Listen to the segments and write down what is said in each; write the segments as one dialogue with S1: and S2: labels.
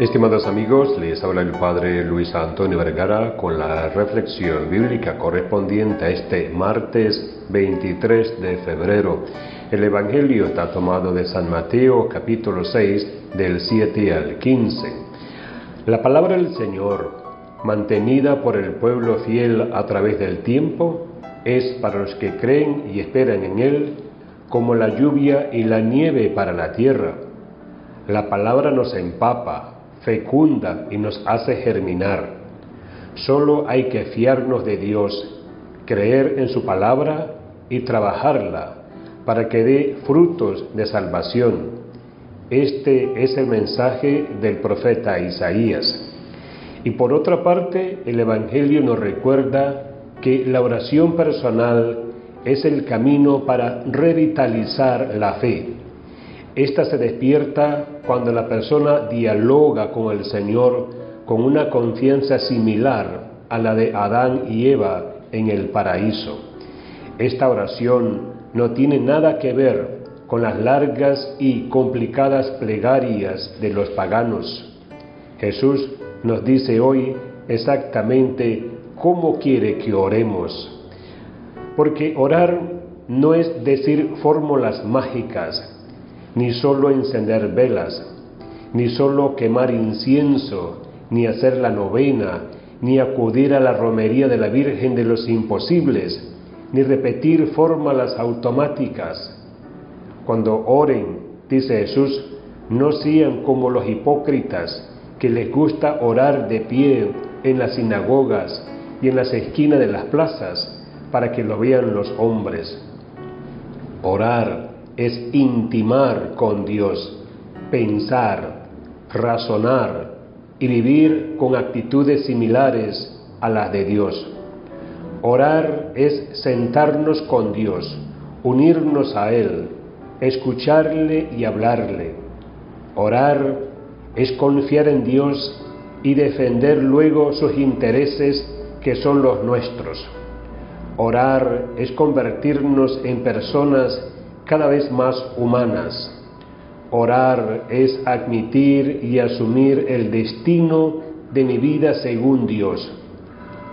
S1: Estimados amigos, les habla el Padre Luis Antonio Vergara con la reflexión bíblica correspondiente a este martes 23 de febrero. El Evangelio está tomado de San Mateo capítulo 6 del 7 al 15. La palabra del Señor, mantenida por el pueblo fiel a través del tiempo, es para los que creen y esperan en Él como la lluvia y la nieve para la tierra. La palabra nos empapa, fecunda y nos hace germinar. Solo hay que fiarnos de Dios, creer en su palabra y trabajarla para que dé frutos de salvación. Este es el mensaje del profeta Isaías. Y por otra parte, el Evangelio nos recuerda que la oración personal es el camino para revitalizar la fe esta se despierta cuando la persona dialoga con el Señor con una confianza similar a la de Adán y Eva en el paraíso. Esta oración no tiene nada que ver con las largas y complicadas plegarias de los paganos. Jesús nos dice hoy exactamente cómo quiere que oremos. Porque orar no es decir fórmulas mágicas, ni solo encender velas, ni solo quemar incienso, ni hacer la novena, ni acudir a la romería de la Virgen de los Imposibles, ni repetir fórmulas automáticas. Cuando oren, dice Jesús, no sean como los hipócritas, que les gusta orar de pie en las sinagogas y en las esquinas de las plazas, para que lo vean los hombres. Orar es intimar con Dios, pensar, razonar y vivir con actitudes similares a las de Dios. Orar es sentarnos con Dios, unirnos a Él, escucharle y hablarle. Orar es confiar en Dios y defender luego sus intereses que son los nuestros. Orar es convertirnos en personas cada vez más humanas. Orar es admitir y asumir el destino de mi vida según Dios.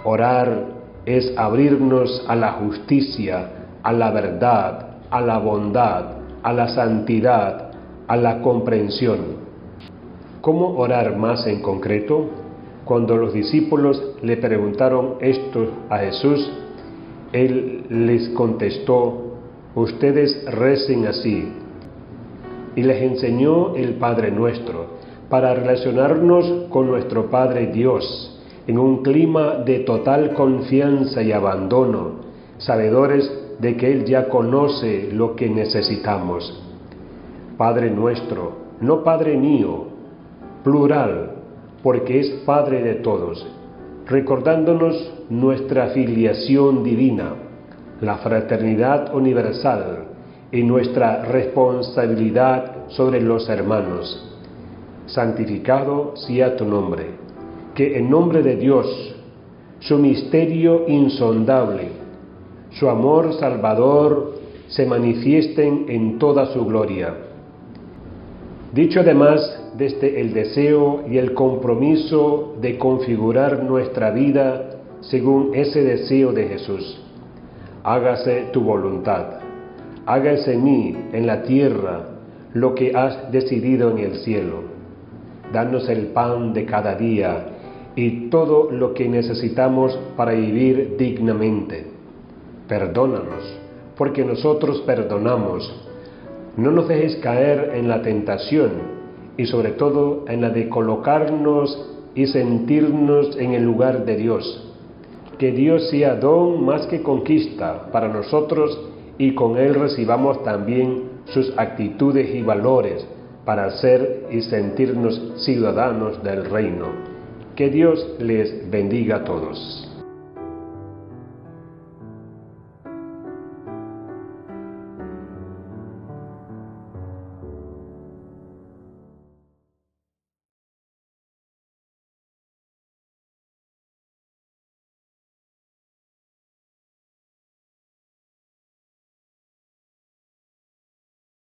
S1: Orar es abrirnos a la justicia, a la verdad, a la bondad, a la santidad, a la comprensión. ¿Cómo orar más en concreto? Cuando los discípulos le preguntaron esto a Jesús, Él les contestó, ustedes recen así. Y les enseñó el Padre nuestro para relacionarnos con nuestro Padre Dios en un clima de total confianza y abandono, sabedores de que Él ya conoce lo que necesitamos. Padre nuestro, no Padre mío, plural, porque es Padre de todos, recordándonos nuestra filiación divina la fraternidad universal y nuestra responsabilidad sobre los hermanos. Santificado sea tu nombre, que en nombre de Dios, su misterio insondable, su amor salvador, se manifiesten en toda su gloria. Dicho además desde el deseo y el compromiso de configurar nuestra vida según ese deseo de Jesús hágase tu voluntad. Hágase en mí, en la tierra, lo que has decidido en el cielo. Danos el pan de cada día y todo lo que necesitamos para vivir dignamente. Perdónanos, porque nosotros perdonamos. No nos dejes caer en la tentación y sobre todo en la de colocarnos y sentirnos en el lugar de Dios que Dios sea don más que conquista para nosotros y con Él recibamos también sus actitudes y valores para ser y sentirnos ciudadanos del reino. Que Dios les bendiga a todos.